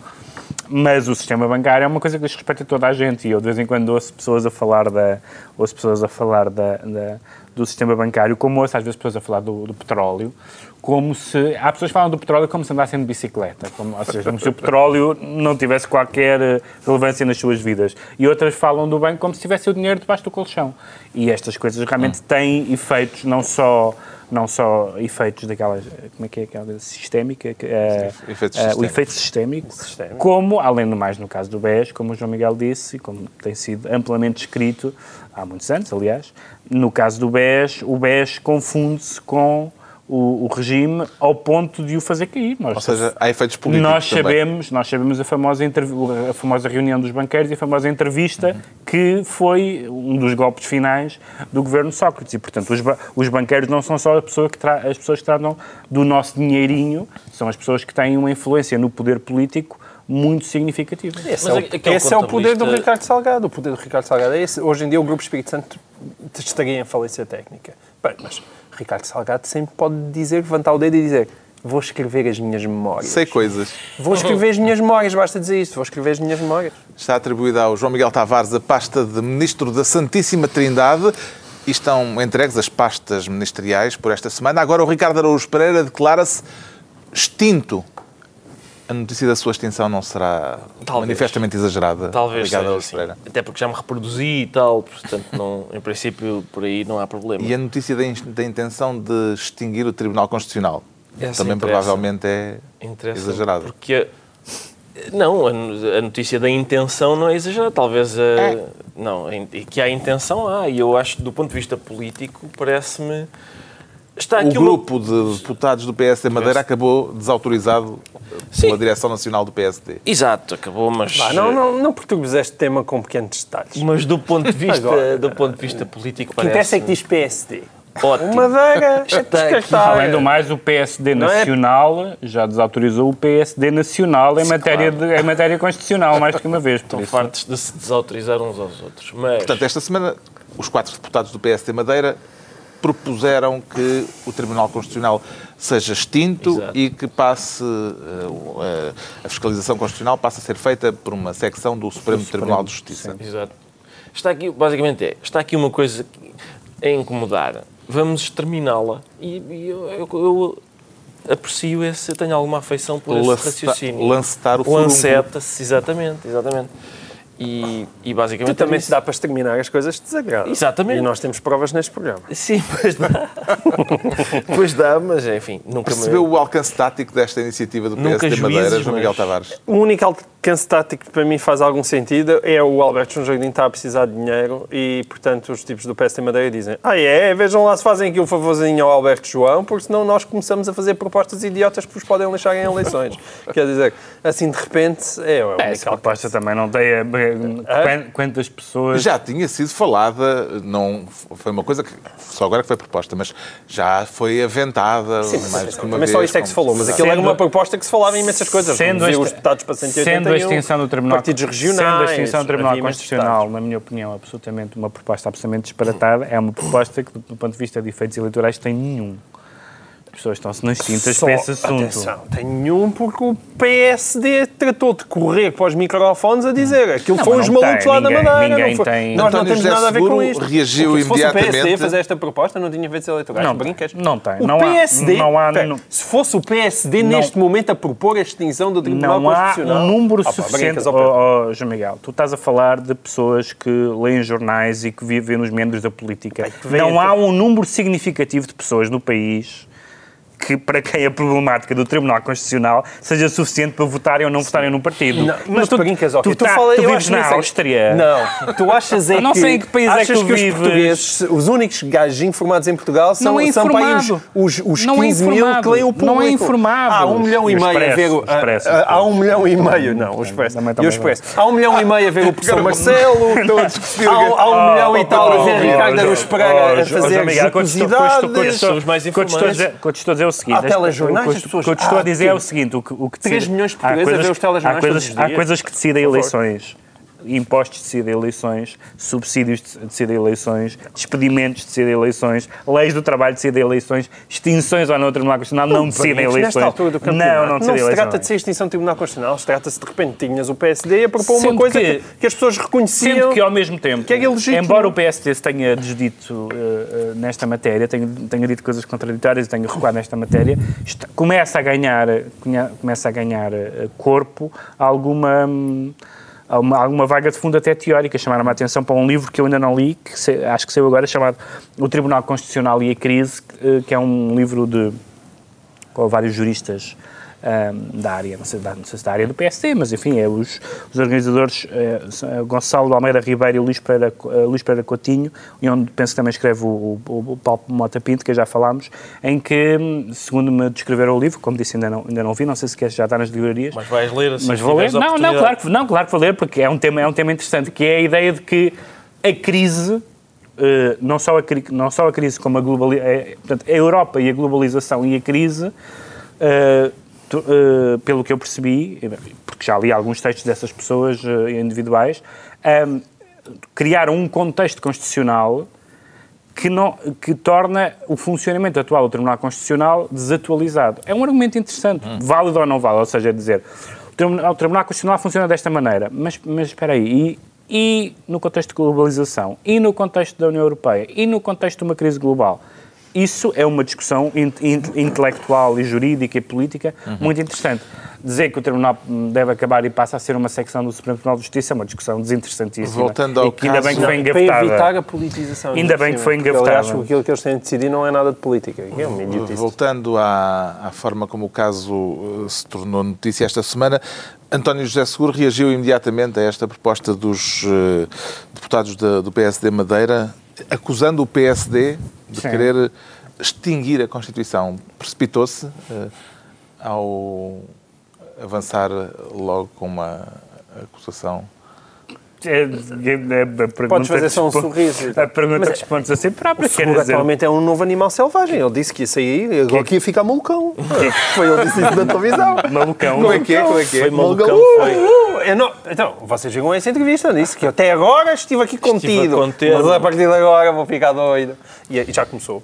mas o sistema bancário é uma coisa que diz respeito a toda a gente. E eu de vez em quando ouço pessoas a falar da, ouço pessoas a falar da, da- do sistema bancário, como ouço às vezes pessoas a falar do, do petróleo, como se. Há pessoas que falam do petróleo como se andassem de bicicleta, como, ou seja, como se o petróleo não tivesse qualquer eh, relevância nas suas vidas. E outras falam do banco como se tivesse o dinheiro debaixo do colchão. E estas coisas realmente têm efeitos não só não só efeitos daquelas, como é que é aquela sistémica, que, eh, eh, o efeito sistémico, Sistémico. como, além do mais no caso do BES, como o João Miguel disse, e como tem sido amplamente descrito há muitos anos, aliás, no caso do BES, o BES confunde-se com o, o regime ao ponto de o fazer cair. Nós, Ou seja, há efeitos políticos nós também. sabemos, nós sabemos a famosa, a famosa reunião dos banqueiros e a famosa entrevista que foi um dos golpes finais do governo Sócrates. E, portanto, os, ba- os banqueiros não são só a pessoa as pessoas que tratam do nosso dinheirinho, são as pessoas que têm uma influência no poder político muito significativa. Esse, Mas é, o, esse é o poder do Ricardo Salgado. O poder do Ricardo Salgado é esse. Hoje em dia o Grupo Espírito Santo estaria em falência técnica. Bem, mas Ricardo Salgado sempre pode dizer, levantar o dedo e dizer vou escrever as minhas memórias. Sei coisas. Vou escrever as minhas memórias, basta dizer isto. Vou escrever as minhas memórias. Está atribuída ao João Miguel Tavares a pasta de Ministro da Santíssima Trindade e estão entregues as pastas ministeriais por esta semana. Agora o Ricardo Araújo Pereira declara-se extinto. A notícia da sua extinção não será Talvez. manifestamente exagerada. Talvez seja assim. Até porque já me reproduzi e tal, portanto, não, em princípio, por aí não há problema. E a notícia da, da intenção de extinguir o Tribunal Constitucional Essa também interessa. provavelmente é exagerada. Porque não, a, no- a notícia da intenção não é exagerada. Talvez a, É. não, e que há intenção há. E eu acho que do ponto de vista político parece-me está O aqui uma- grupo de deputados do PSD Madeira acabou desautorizado pela Sim. Direção Nacional do PSD. Exato, acabou, mas Vá, não, não, não perturbes este tema com pequenos detalhes. O mas do ponto de vista Agora. do ponto de vista político que interessa é parece que diz PSD. ótimo. O Madeira *laughs* é descartável. Além do mais, o PSD Não é? Nacional já desautorizou o PSD Nacional em matéria, de, em matéria constitucional, mais que uma vez. Estão fartos de se desautorizar uns aos outros. Mas Portanto, esta semana, os quatro deputados do PSD Madeira propuseram que o Tribunal Constitucional seja extinto Exato. e que passe eh, eh, a fiscalização constitucional passe a ser feita por uma secção do Supremo Tribunal de Justiça. Exato. Está aqui, basicamente é, está aqui uma coisa a incomodar. Vamos exterminá-la. E, e eu, eu- eu aprecio esse, eu tenho alguma afeição por esse Lanceta- raciocínio. lancetar o furúnculo. Lanceta-se, exatamente, exatamente. E, e basicamente... Tu também é se dá para exterminar as coisas que desagradam. Exatamente. E nós temos provas neste programa. Sim, pois dá. *laughs* pois dá, mas enfim, nunca Percebeu me... o alcance tático desta iniciativa do PSD Madeira, juízes, João Miguel mas- Tavares? O único alcance tático que para mim faz algum sentido é o Alberto João Jardim está a precisar de dinheiro e, portanto, os tipos do PSD Madeira dizem ah é, vejam lá se fazem aqui um favorzinho ao Alberto João, porque senão nós começamos a fazer propostas idiotas que vos podem lixar em eleições. *laughs* Quer dizer, assim de repente, é, o único Essa proposta também não tem. eh, quan- Quantas pessoas. Já tinha sido falada, não foi uma coisa que só agora que foi proposta, mas já foi aventada mais do que uma Também vez. só isto é que se falou, mas aquilo era Sendo- uma proposta que se falava em imensas coisas. Sendo esta- os deputados para 181, Sendo a extinção do Tribunal, partidos regionais, sendo a extinção do Tribunal Constitucional, na minha opinião, absolutamente uma proposta absolutamente disparatada, é uma proposta que, do ponto de vista de efeitos eleitorais, tem nenhum. As pessoas estão-se nas tintas Só, para esse assunto. Atenção, tem nenhum porque o PSD tratou de correr para os microfones a dizer aquilo Não, foi uns não malucos tem, lá da ninguém- Madeira. ninguém não foi- tem- Nós não António temos José nada a ver com isto. reagiu Porque se fosse o PSD a imediatamente. fazer esta proposta, não tinha efeitos eleitorais. Não, Brincas. não tem. O Não há- PSD, não há- pera, não- se fosse o PSD neste momento a propor a extinção do Tribunal Não há Constitucional... um número pá, suficiente. Pedro. Oh, oh, João Miguel, tu estás a falar de pessoas que leem jornais e que vivem nos membros da política. vem Não há um número significativo de pessoas no país que, para quem a problemática do Tribunal Constitucional seja suficiente para votarem ou não votarem num partido. Não, mas tu brincas, ok. tu, tá- fala- tu vives na é- Áustria. Não, tu achas é Eu *laughs* não que... sei em que país é que achas tu que os vives. portugueses, os únicos gajos informados em Portugal são, Não é são para aí os, os, os Não é 15 mil que informado. leem o público. Não é informado. Há um milhão e meio a ver... o- *laughs* há- um milhão e meio... Não, o Expresso. Também, E o também. Expresso. Há um milhão e meio a ver o professor Marcelo. Todos que Há, um- milhão e tal a ver Ricardo oh, Pereira a fazer que que que jocosidades. os que te estou a dizer- o é o seguinte. Há telejornais, as pessoas- O que eu te estou a dizer é o seguinte. O que, o que Três decide- milhões de há portugueses a ver os telejornais há coisas, há coisas que decidem Por favor. eleições. impostos decidem eleições, subsídios decidem eleições, despedimentos decidem eleições, leis do trabalho decidem eleições, extinções ou não do Tribunal Constitucional não decidem Amigos, eleições. Nesta altura do não, campeonato, não não, decidem se eleições. trata de ser extinção do Tribunal Constitucional, se trata-se de repente tinhas o PSD a propor uma Sendo coisa que- que, que as pessoas reconheciam. Sendo que ao mesmo tempo, que é ilegítimo. embora o PSD se tenha desdito eh, eh, nesta matéria, tenha, tenha dito coisas contraditórias e tenha recuado nesta matéria, está- começa a ganhar, eh, começa a ganhar eh, corpo alguma, hum, alguma, vaga de fundo até teórica. Chamaram-me a atenção para um livro que eu ainda não li, que se- acho que saiu agora, chamado O Tribunal Constitucional e a Crise, eh, que é um livro de com vários juristas da área, não sei, não sei se da área do PSD, mas enfim, é os, os organizadores eh, Gonçalo Almeida Ribeiro e Luís Pereira, eh, Luís Pereira Coutinho, e onde penso que também escreve o, o, o Paulo Mota Pinto, que já falámos, em que, hum, segundo me descreveram o livro, como disse, ainda não, ainda não vi, não sei se quer, já está nas livrarias, Mas vais ler assim. mas vou ler. Não, não, claro, que, não, claro que vou ler, porque é um tema, é um tema interessante, que é a ideia de que a crise, eh, não, só a, não só a crise como a globalização, portanto, a Europa e a globalização e a crise, eh, eh, pelo que eu percebi, porque já li alguns textos dessas pessoas eh, individuais, ehm, criaram um contexto constitucional que, não, que torna o funcionamento atual do Tribunal Constitucional desatualizado. É um argumento interessante, válido ou não válido, ou seja, é dizer, o Tribunal, o Tribunal Constitucional funciona desta maneira, mas, mas espera aí, e, e no contexto de globalização, e no contexto da União Europeia, e no contexto de uma crise global? Isso é uma discussão in- in- intelectual e jurídica e política muito interessante. Dizer que o Tribunal deve acabar e passa a ser uma secção do Supremo Tribunal de Justiça é uma discussão desinteressantíssima. Voltando ao e que ainda bem que caso- foi Para engavetada. evitar a politização. Ainda bem que foi Porque, engavetado. Aliás, aquilo que eles têm de decidir não é nada de política. É idiotice. Voltando à, à forma como o caso eh, se tornou notícia esta semana, António José Seguro reagiu imediatamente a esta proposta dos eh, deputados da- do PSD Madeira, acusando o PSD de Sim. querer extinguir a Constituição. Precipitou-se eh, ao avançar logo com uma acusação. É, é, é, a Podes fazer só um sorriso. A pergunta Mas é- responde-se assim própria. O dizer, atualmente é um novo animal selvagem. Ele disse que ia sair, agora que ia ficar malucão. Foi ele disse isso na televisão. malucão. Como é que é? Como é que é? Foi malucão, foi. uh, não- então, vocês chegam a essa entrevista, disse que eu até agora estive aqui contido. conter-me. mas a partir de agora vou ficar doido. E, e já começou.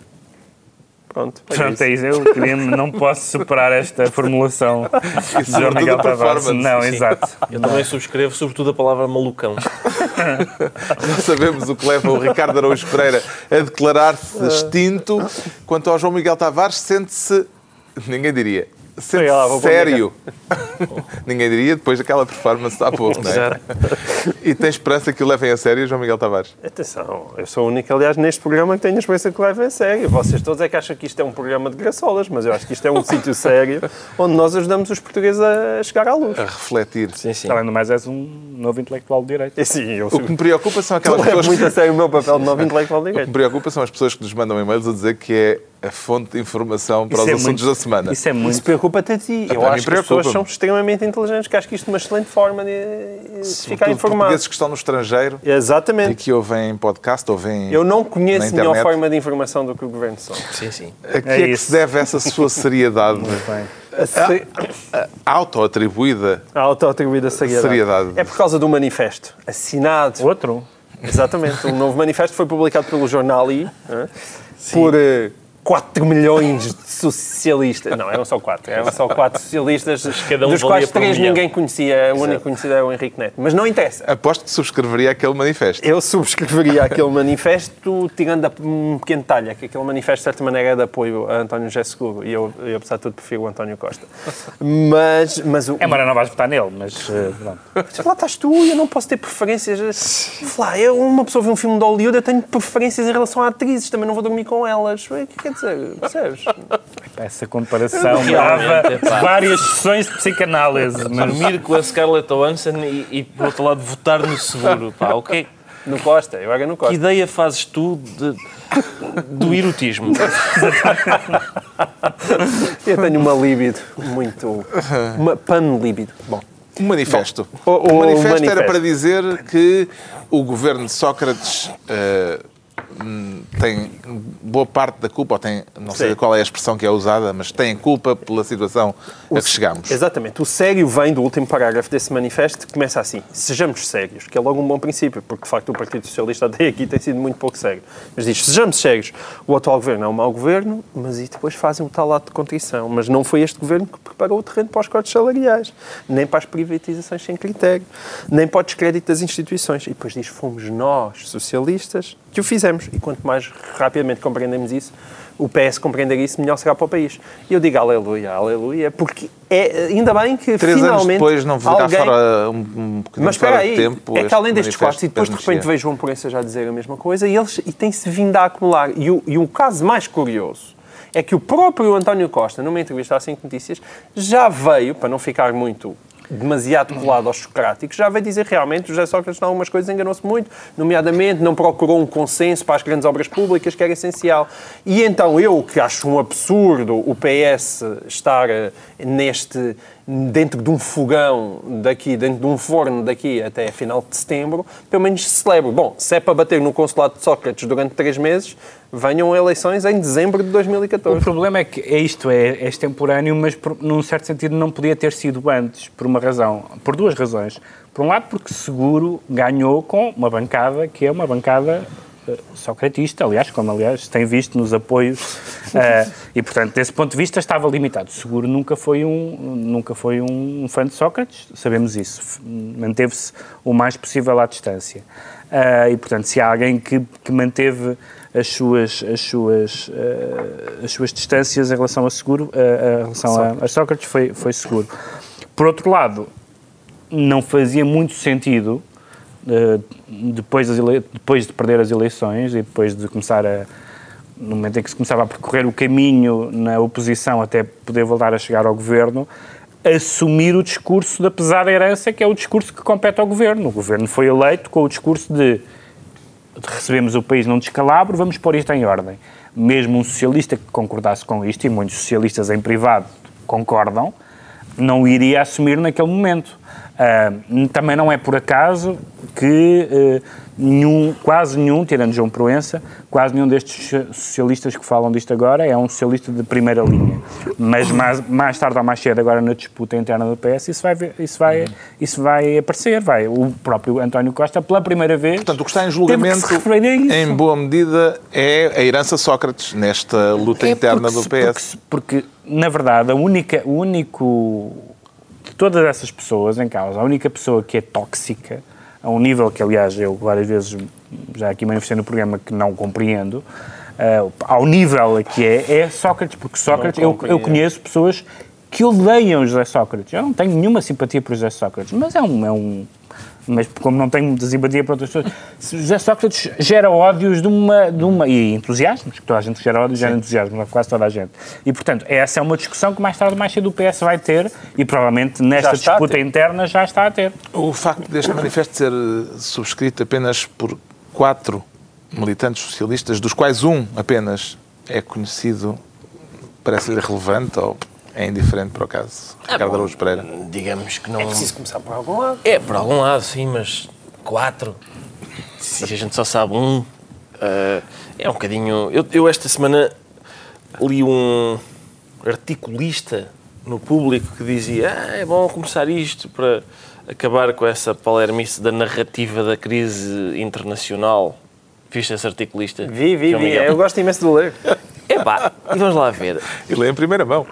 Pronto. é Pronto, isso. é isso. Eu queria, não posso superar esta formulação *laughs* de João Miguel Tavares. Não, Sim. exato. Eu também subscrevo, sobretudo, a palavra malucão. *laughs* Não sabemos o que leva o Ricardo Araújo Pereira a declarar-se extinto. Quanto ao João Miguel Tavares, sente-se. Ninguém diria. Sei lá, sério. *laughs* Ninguém diria depois daquela performance de há pouco, não é? E tem esperança que o levem a sério, João Miguel Tavares? Atenção, eu sou o único, aliás, neste programa que tenho a experiência que leva a sério. Vocês todos é que acham que isto é um programa de graçolas, mas eu acho que isto é um *laughs* sítio sério onde nós ajudamos os portugueses a chegar à luz. A refletir. Sim, sim. Além do mais, és um novo intelectual de direito. Sim, eu O sou... que me preocupa são aquelas pessoas. muito a sério o meu papel de novo intelectual de O que me direito. preocupa são as pessoas que nos mandam e-mails a dizer que é a fonte de informação para Isso os é assuntos muito- da semana. Isso é Isso muito. preocupa-te a ti. Eu acho que as pessoas são extremamente inteligentes, que acho que isto é uma excelente forma de, de ficar informado. portugueses que estão no estrangeiro e Exatamente. que ouvem podcast, ouvem. Eu não conheço melhor forma de informação do que o Governo São. Sim, sim. A que É é, que isso. se deve essa sua seriedade Bem. auto-atribuída? A auto-atribuída seriedade. Seriedade. É por causa do manifesto assinado Outro? Exatamente. Um novo manifesto foi publicado pelo jornal I né, por eh, 4 milhões de socialistas. Não, eram só 4. Eram só 4 socialistas, cada um dos quais por um 3 milhão. ninguém conhecia. O único conhecido era o Henrique Neto. Mas não interessa. Aposto que subscreveria aquele manifesto. Eu subscreveria aquele manifesto tirando um pequeno detalhe, é que aquele manifesto de certa maneira é de apoio a António José Seguro e eu, eu apesar de tudo prefiro o António Costa. Mas, mas o, É, mas não vais votar nele, mas. eh, pronto. Lá estás tu e eu não posso ter preferências. Lá, eu, uma pessoa vê um filme de Hollywood, eu tenho preferências em relação a atrizes, também não vou dormir com elas. O que quer dizer? Percebes? Essa comparação dava várias sessões de psicanálise. Mas Dormir com a Scarlett Johansson e, e, por outro lado, votar no seguro. Pá, o que, é- No Costa, eu era no que Costa. ideia fazes tu de- do erotismo? *laughs* Eu tenho uma libido muito. Uma pan-libido. Bom. O manifesto. Bom, o- o, o manifesto, era manifesto. para dizer que o governo de Sócrates eh, hum, têm boa parte da culpa, ou tem, não sei Sim. qual é a expressão que é usada, mas têm culpa pela situação a que chegamos. Exatamente. O sério vem do último parágrafo desse manifesto que começa assim: sejamos sérios, que é logo um bom princípio, porque de facto o Partido Socialista até aqui tem sido muito pouco sério. Mas diz: sejamos sérios, o atual governo é um mau governo, mas e depois fazem um tal ato de contrição. Mas não foi este governo que preparou o terreno para os cortes salariais, nem para as privatizações sem critério, nem para o descrédito das instituições. E depois diz: fomos nós, socialistas, que o fizemos. E quanto mais rapidamente compreendemos isso, o PS compreender isso, melhor será para o país. E eu digo aleluia, aleluia, porque é, ainda bem que Três anos finalmente depois não virá alguém... fora um, um bocadinho Mas espera aí, de tempo. é que além destes cortes, e depois de repente vejo João Porença já dizer a mesma coisa, e, eles, e tem-se vindo a acumular. E o, e o caso mais curioso é que o próprio António Costa, numa entrevista à 5 Notícias, já veio, para não ficar muito demasiado colado aos socráticos, já veio dizer realmente José Sócrates, em algumas coisas, enganou-se muito, nomeadamente não procurou um consenso para as grandes obras públicas, que era essencial. E então eu, que acho um absurdo o PS estar eh, neste dentro de um fogão daqui, dentro de um forno daqui até final de setembro, pelo menos celebro. Bom, se é para bater no consulado de Sócrates durante três meses, venham eleições em dezembro de O 2014. problema é que é isto, é, é extemporâneo, mas por, num certo sentido não podia ter sido antes, por uma razão, por duas razões. Por um lado, porque seguro ganhou com uma bancada que é uma bancada socratista, aliás, como aliás tem visto nos apoios, eh, e portanto, desse ponto de vista estava limitado. Seguro nunca foi um, nunca foi um fã de Sócrates, sabemos isso, manteve-se o mais possível à distância. Eh, e portanto, se há alguém que, que manteve as suas, as, suas, eh, as suas distâncias em relação a seguro, eh, em relação a, a Sócrates, foi, foi seguro. Por outro lado, não fazia muito sentido, eh, depois, das ele- depois de perder as eleições e depois de começar a. no momento em que se começava a percorrer o caminho na oposição até poder voltar a chegar ao governo, assumir o discurso da pesada herança, que é o discurso que compete ao governo. O governo foi eleito com o discurso de recebemos o país num descalabro, vamos pôr isto em ordem. Mesmo um socialista que concordasse com isto, e muitos socialistas em privado concordam, não iria assumir naquele momento. Ah, também não é por acaso que eh, nenhum, quase nenhum, tirando João Proença, quase nenhum destes so- socialistas que falam disto agora é um socialista de primeira linha. Mas mais, mais tarde ou mais cedo, agora na disputa interna do PS, isso vai, ver- isso vai, isso vai aparecer. Vai. O próprio António Costa, pela primeira vez, Portanto, o que está em julgamento, em boa medida, é a herança Sócrates nesta luta É interna porque do PS. Porque, porque, na verdade, a única, o único. Todas essas pessoas em causa, a única pessoa que é tóxica, a um nível que, aliás, eu várias vezes já aqui manifestei no programa que não compreendo, eh, ao nível que é, é Sócrates, porque Sócrates, eu, eu conheço pessoas que odeiam José Sócrates. Eu não tenho nenhuma simpatia por José Sócrates, mas é um. É um mas como não tenho muita simpatia por outras pessoas, José Sócrates gera ódios de uma, de uma. e entusiasmos, que toda a gente gera ódios, gera entusiasmos, quase toda a gente. E portanto, essa é uma discussão que mais tarde mais cedo o PS vai ter e provavelmente nesta disputa ter. interna já está a ter. O facto deste manifesto ser eh, subscrito apenas por quatro militantes socialistas, dos quais um apenas é conhecido, parece-lhe relevante ou é indiferente para o caso? Ricardo Araújo Pereira. Digamos que não. É preciso começar por algum lado. É, por algum lado, sim, mas quatro. Se a gente só sabe um, eh, é um bocadinho. Eu, eu esta semana li um articulista no público que dizia ah, é bom começar isto para acabar com essa palermice da narrativa da crise internacional. Viste esse articulista? Vi, vi, João vi. Eu gosto imenso de ler. *laughs* Epá, e vamos lá ver. E lê em primeira mão.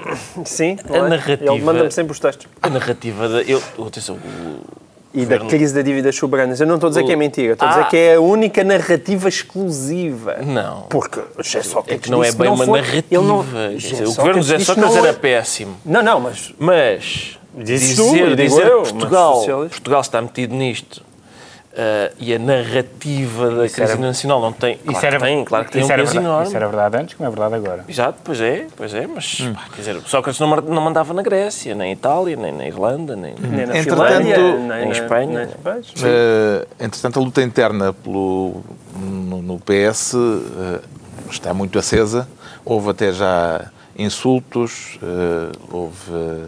Sim, A não é? narrativa- Ele manda-me sempre os textos. A narrativa da. Eu, atenção, o- E Governo- da crise da dívidas soberanas. Eu não estou a dizer O- que é mentira, estou a Ah. dizer que é a única narrativa exclusiva. Não. Porque o José Sócrates É que não é bem uma foi- narrativa. ele não- dizer, o governo José Sócrates não era é- péssimo. Não, não, mas Mas Dizes dizer, dizer eu, que mas Portugal. Portugal está metido nisto ah, e a narrativa da crise era- nacional não tem. Claro isso era, que tem, claro que tem isso um era peso verdade, enorme. Isso era verdade antes, como é verdade agora. Exato, pois é, pois é, mas Hum. pá, quer dizer, Sócrates não, não mandava na Grécia, nem em Itália, nem na Irlanda, nem, nem na Entretanto, Finlândia, em nem na Espanha. nem-. Eh, entretanto, a luta interna pelo, no, no PS eh, está muito acesa. Houve até já insultos, houve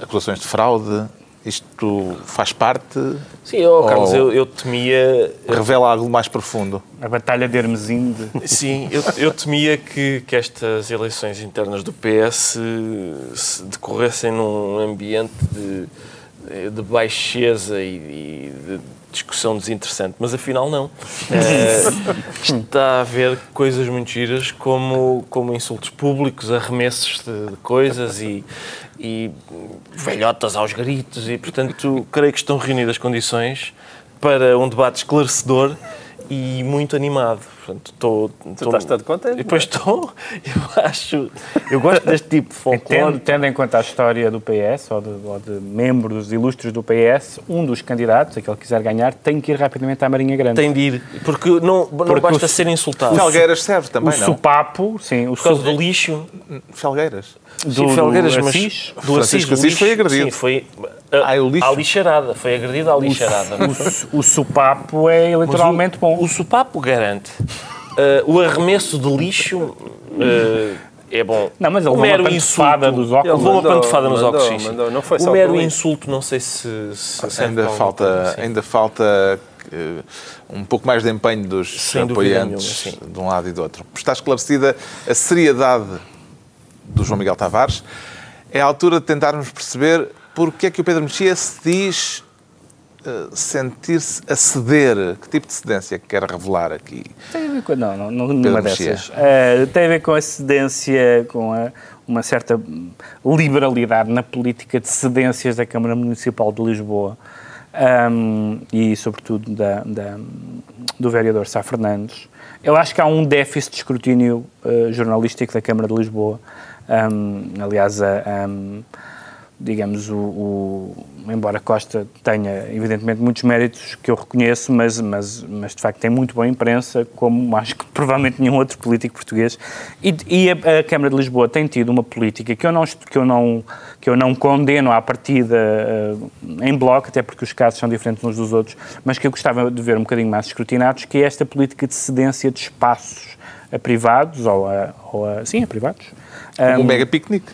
acusações de fraude. Isto faz parte, Sim, oh, Carlos, eu, eu temia. revela algo mais profundo. A batalha de Hermesinde. Sim, eu, eu temia que, que estas eleições internas do PS se decorressem num ambiente de, de baixeza e, e de discussão desinteressante, mas afinal não. *laughs* Eh, está a haver coisas muito giras como, como insultos públicos, arremessos de, de coisas e, e velhotas aos gritos e, portanto, *laughs* creio que estão reunidas condições para um debate esclarecedor e muito animado. Portanto, estou, Tu estás todo contente, E Depois estou, *laughs* eu acho, eu gosto deste tipo de Tendo, folclore. tendo em conta a história do PS, ou de, ou de membros ilustres do PS, um dos candidatos, aquele que quiser ganhar, tem que ir rapidamente à Marinha Grande. Tem de ir, porque não, não Porque basta o- ser insultado. Felgueiras serve o também, não? supapo, sim, o Por causa su- do lixo, Felgueiras. do, Sim, Felgueiras, do mas Assis, do Francisco o Assis lixo, foi agredido. Sim, foi Ah, é o lixo? à lixarada, foi agredido à lixarada. não o, o supapo é eleitoralmente o, bom. O sopapo garante. Uh, o arremesso de lixo uh, é bom. Não, mas ele o levou uma insulto. dos óculos. Ele levou uma pantofada nos mandou, óculos, mandou. Não foi o só mero insulto, não sei se, se Ainda coisa, falta, ainda falta eh, um pouco mais de empenho dos Sem apoiantes nenhuma, de um lado e do outro. Está esclarecida a seriedade do João Miguel Tavares. É a altura de tentarmos perceber porque é que o Pedro Mexia se diz sentir-se a ceder. Que tipo de cedência que quer revelar aqui? Tem a ver com, não, não, não, dessas. Eh, tem a ver com a cedência, com a- uma certa liberalidade na política de cedências da Câmara Municipal de Lisboa ahm, e, sobretudo, da, da- do vereador Sá Fernandes. Eu acho que há um déficit de escrutínio eh, jornalístico da Câmara de Lisboa. Ahm, aliás, a, digamos, o, o- embora Costa tenha, evidentemente, muitos méritos que eu reconheço, mas, mas, mas de facto tem muito boa imprensa, como acho que *laughs* provavelmente nenhum outro político português. E, e a, a Câmara de Lisboa tem tido uma política que eu não, que eu não, que eu não condeno à partida eh, em bloco, até porque os casos são diferentes uns dos outros, mas que eu gostava de ver um bocadinho mais escrutinados, que é esta política de cedência de espaços a privados, ou a, ou a sim, a privados, Um Ahm, mega piquenique.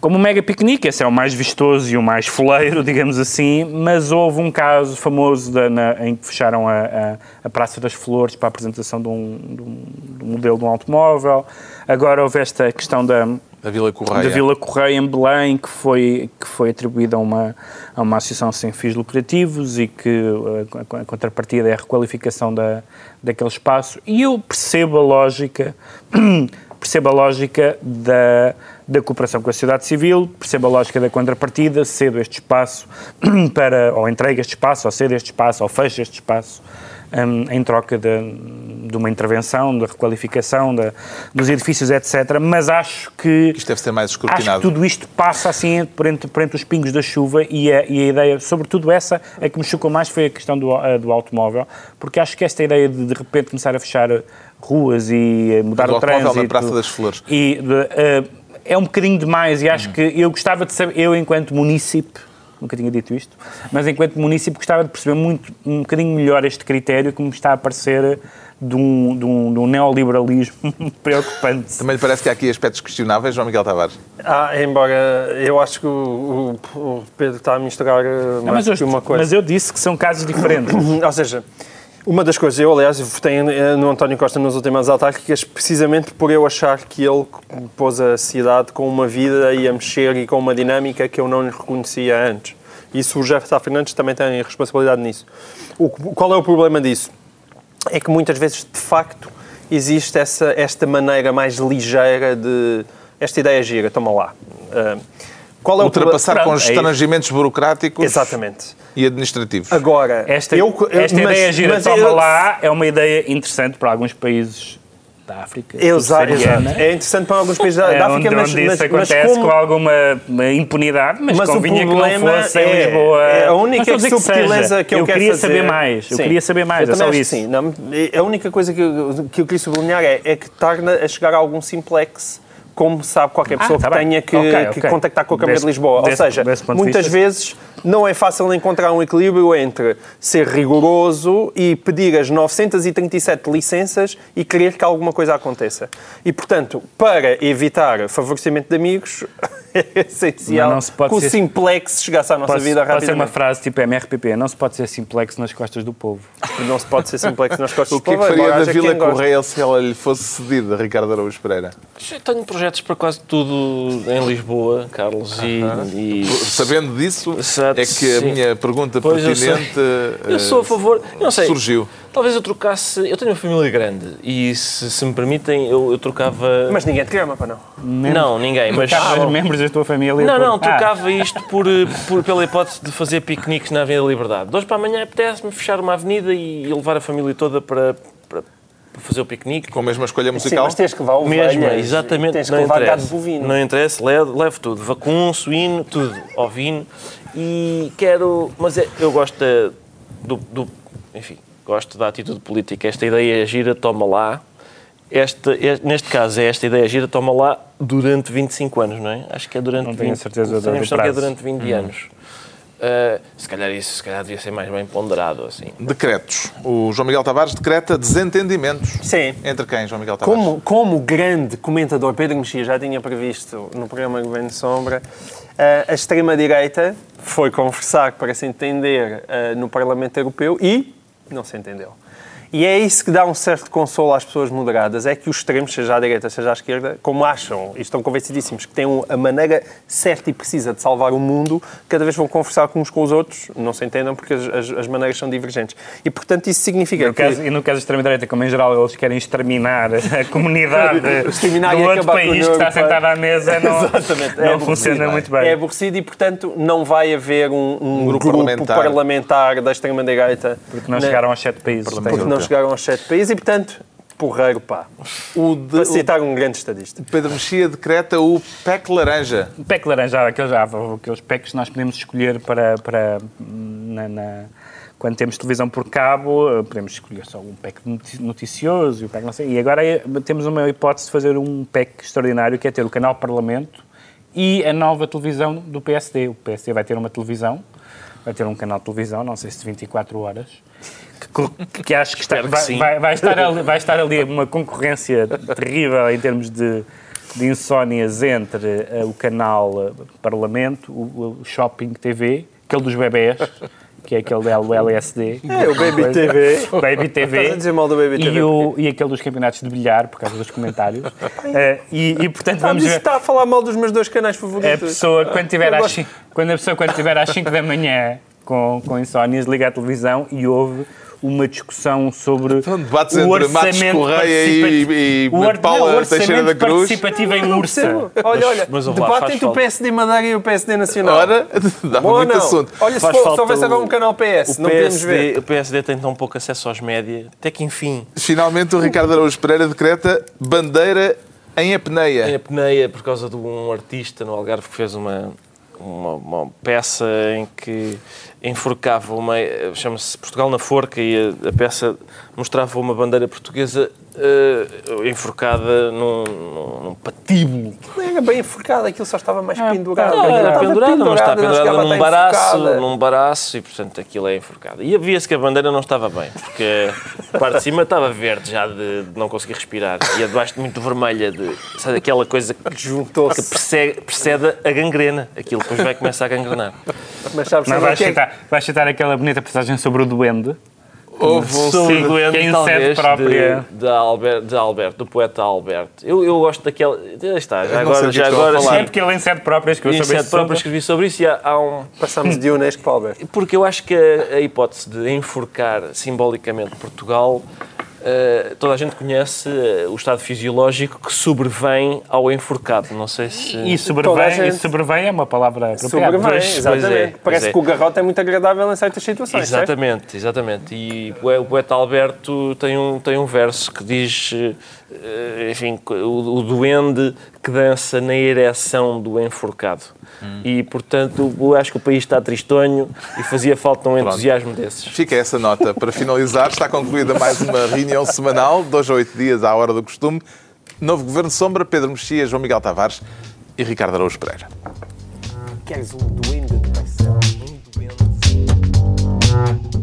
como o mega piquenique, esse é o mais vistoso e o mais foleiro, *laughs* digamos assim, mas houve um caso famoso da- na- em que fecharam a, a- a Praça das Flores para a apresentação de um, de um- de um modelo de um automóvel. Agora houve esta questão da, Da Vila Correia. da Vila Correia em Belém, que foi, que foi atribuída a uma, a uma associação sem fins lucrativos e que uh, a, a contrapartida é a requalificação da, daquele espaço. E eu percebo a lógica, *clears throat* percebo a lógica da, da cooperação com a sociedade civil, percebo a lógica da contrapartida, cedo este espaço *clears throat* para, ou entrega este espaço, ou cedo este espaço, ou fecha este espaço, hum, em troca de, de uma intervenção, da requalificação da, dos edifícios, etc. Mas acho que Isto deve ser mais Acho que escrutinado. tudo isto passa assim por entre, por entre os pingos da chuva e a, e a ideia, sobretudo essa, a que me chocou mais foi a questão do, a do automóvel, porque acho que esta ideia de de repente começar a fechar ruas e eh, mudar o automóvel trânsito... na Praça das Flores. E de, eh, é um bocadinho demais e acho que eu gostava de saber, eu enquanto munícipe, nunca tinha dito isto, mas enquanto munícipe gostava de perceber muito, um bocadinho melhor este critério que me está a parecer de um, de um, de um neoliberalismo *laughs* preocupante. Também lhe parece que há aqui aspectos questionáveis, João Miguel Tavares? Ah, embora eu acho que o, o- Pedro está a misturar eh, Não, mais mas, eu, que uma coisa. mas eu disse que são casos diferentes. *coughs* Ou seja, uma das coisas, eu aliás votei eh, no António Costa nas últimas autárquicas precisamente por eu achar que ele pôs a cidade com uma vida e a mexer e com uma dinâmica que eu não lhe reconhecia antes. Isso o Sá Fernandes também tem responsabilidade nisso. O, qual é o problema disso? É que muitas vezes, de facto, existe essa, esta maneira mais ligeira de... Esta ideia gira, toma lá. Ah, qual é o Ultrapassar Pronto, é isso. constrangimentos burocráticos Exatamente. E administrativos. Agora, Esta, eu- eu- esta mas- ideia gira toma eu- lá é uma ideia interessante para alguns países da África Exato, exato. É interessante para alguns países da, É da onde, África, mas, onde mas, isso mas acontece como- com alguma uma impunidade, mas, Mas o convinha que problema não fosse em é- Lisboa. é a única subtileza seja. que eu, quero queria fazer. saber mais. Eu Sim. queria saber mais, Eu é só isso. que sim. Não, a única coisa que eu, que eu queria sublinhar é, é que tarda a chegar a algum simplex como sabe qualquer pessoa tá que bem. tenha que, Ok, que contactar com a Câmara Desse- de Lisboa. Ou desse- seja, ponto de muitas vezes não é fácil encontrar um equilíbrio entre ser rigoroso e pedir as 937 licenças e querer que alguma coisa aconteça. E, portanto, para evitar favorecimento de amigos, *laughs* é essencial Mas não se pode que o ser- simplex chegasse à nossa Pode, vida pode ser uma rapidamente. frase tipo MRPP, não se pode ser simplex nas costas do povo. Não se pode ser simplex nas costas O que é do que povo, faria da Vila. Correia se ela lhe fosse cedida, Ricardo Araújo Pereira? Tenho projetos para quase tudo em Lisboa, Carlos, e, e- Sabendo disso, Exato, é que a sim. minha pergunta Pois, eu pertinente Eu sou a eh, favor. Eu não sei. surgiu. Talvez eu trocasse. Eu tenho uma família grande e, se, se me permitem, eu, eu trocava. Mas ninguém te grama, para não. não, ninguém. Mas. Trocava os membros da tua família. Não, por- não, Ah, trocava isto por, eh, por- pela hipótese de fazer piqueniques na Avenida Liberdade. De hoje para amanhã apetece-me fechar uma avenida e levar a família toda para, para, fazer o piquenique. Com a mesma escolha Sim, musical? mas tens que levar ovelhas, Mesmo, exatamente. Tens que não levar interessa. gado bovino. Não interessa, levo, levo tudo. Vacum, suíno, tudo. Ovino. E quero. Mas é- eu gosto da- do, do- Enfim, gosto da atitude política. Esta ideia gira, toma lá. Esta, é- neste caso, é esta ideia gira, toma lá durante 25 anos, não é? Acho que é durante Não tenho 20 a certeza do- tenho do impressão que é prazo. durante 20 anos. Uh, se calhar isso se calhar devia ser mais bem ponderado, assim. Decretos. O João Miguel Tavares decreta desentendimentos. Sim. Entre quem, João Miguel Tavares? Como, como o grande comentador Pedro Mexia já tinha previsto no programa Governo Sombra, eh, a extrema-direita foi conversar para se entender eh, no Parlamento Europeu e não se entendeu. E é isso que dá um certo consolo às pessoas moderadas, é que os extremos, seja à direita, seja à esquerda, como acham e estão convencidíssimos que têm um, a maneira certa e precisa de salvar o mundo, cada vez vão conversar uns com os outros, não se entendam porque as, as- as maneiras são divergentes. E, portanto, isso significa No que... caso, e no caso da extrema-direita, como em geral eles querem exterminar a *laughs* comunidade Exterminar do e outro acabar com a país que está sentado à mesa, não, *laughs* Exatamente. não É funciona muito bem. É aborrecido e, portanto, não vai haver um, um grupo grupo, parlamentar. parlamentar. da extrema-direita. Porque não na- chegaram aos sete países. Porque não. Chegaram aos sete países e, portanto, porreiro, pá. O de- Para citar um grande estadista. Pedro Mexia decreta o PEC laranja. O PEC laranja, aqueles, já, aqueles PECs que nós podemos escolher para, para na, na- quando temos televisão por cabo, eh, podemos escolher só um PEC noti- noticioso e o PEC não sei. E agora é- temos uma hipótese de fazer um PEC extraordinário, que é ter o canal Parlamento e a nova televisão do PSD. O PSD vai ter uma televisão, vai ter um canal de televisão, não sei se de 24 horas, que, acho que, está- que vai, vai- vai estar ali, vai estar ali uma concorrência terrível em termos de, de insónias entre eh, o canal eh, Parlamento, o, o Shopping TV, aquele dos bebés, que é aquele do LSD. É, o Baby TV. Baby TV. Estás a dizer mal do Baby TV E, o, e aquele dos campeonatos de bilhar, por causa dos comentários. Eh, e, e, portanto, Ah, vamos mas isso ver. está a falar mal dos meus dois canais favoritos. A pessoa, quando, tiver às, cin- quando a pessoa, quando tiver às 5 da manhã com, com insónias, liga à televisão e ouve uma discussão sobre Então, debates o entre Matos orçamento Correia e- e o or- Paula não, o orçamento Teixeira da Cruz. participativo em Ursa. Percebo. Olha, olha, mas, lá, debate faz entre o. PSD Madeira e o PSD Nacional. Ora, *laughs* Bom ou muito não? assunto. Olha, se, Faz for, se falta houvesse agora o- um canal PS, O não podemos ver. PSD, o PSD tem tão pouco acesso aos média, até que enfim, Finalmente, o Ricardo Araújo Pereira decreta bandeira em em apneia. apneia por causa de um artista no Algarve que fez uma, uma, uma peça em que enforcava uma. chama-se Portugal na Forca e a, a peça mostrava uma bandeira portuguesa eh, enforcada num, num, num patíbulo. Não era bem enforcada, aquilo só estava mais Ah, pendurado. Não, era mas está chegava a num baraço, num baraço e, portanto, aquilo é enforcado. E havia-se que a bandeira não estava bem, porque a parte de cima estava verde já de, de não conseguir respirar e a de baixo muito vermelha, de, sabe, aquela coisa que, que precede, precede a gangrena. Aquilo depois vai começar a gangrenar. Mas sabes Não, vais que é? citar, vais citar aquela bonita passagem sobre o duende. Houve um que é em sede própria. De, de, Albert, de Alberto, do poeta Alberto. Eu, eu gosto daquela... Já está, já agora, que já a agora falar. É porque ele em sede própria escreveu em sobre sede esse própria assunto. escrevi sobre isso e há, há um... Passamos de Unesco para Alberto. Porque eu acho que a, a hipótese de enforcar simbolicamente Portugal, eh, toda a gente conhece eh, o estado fisiológico que sobrevém ao enforcado. Não sei se. E sobrevém, e gente- sobrevém é uma palavra apropriada. Sobrevém, Pois, exatamente. pois é, Parece é. que o garrote é muito agradável em certas situações. certo? Exatamente, exatamente. E o o poeta Alberto tem um, tem um verso que diz, eh, enfim, o, o duende que dança na ereção do enforcado. E, portanto, eu acho que o país está tristonho e fazia falta um entusiasmo desses. Fica essa nota para finalizar. Está concluída mais uma reunião semanal, dois a oito dias à hora do costume. Novo Governo Sombra, Pedro Mexia, João Miguel Tavares e Ricardo Araújo Pereira. Queres um duende de? Um.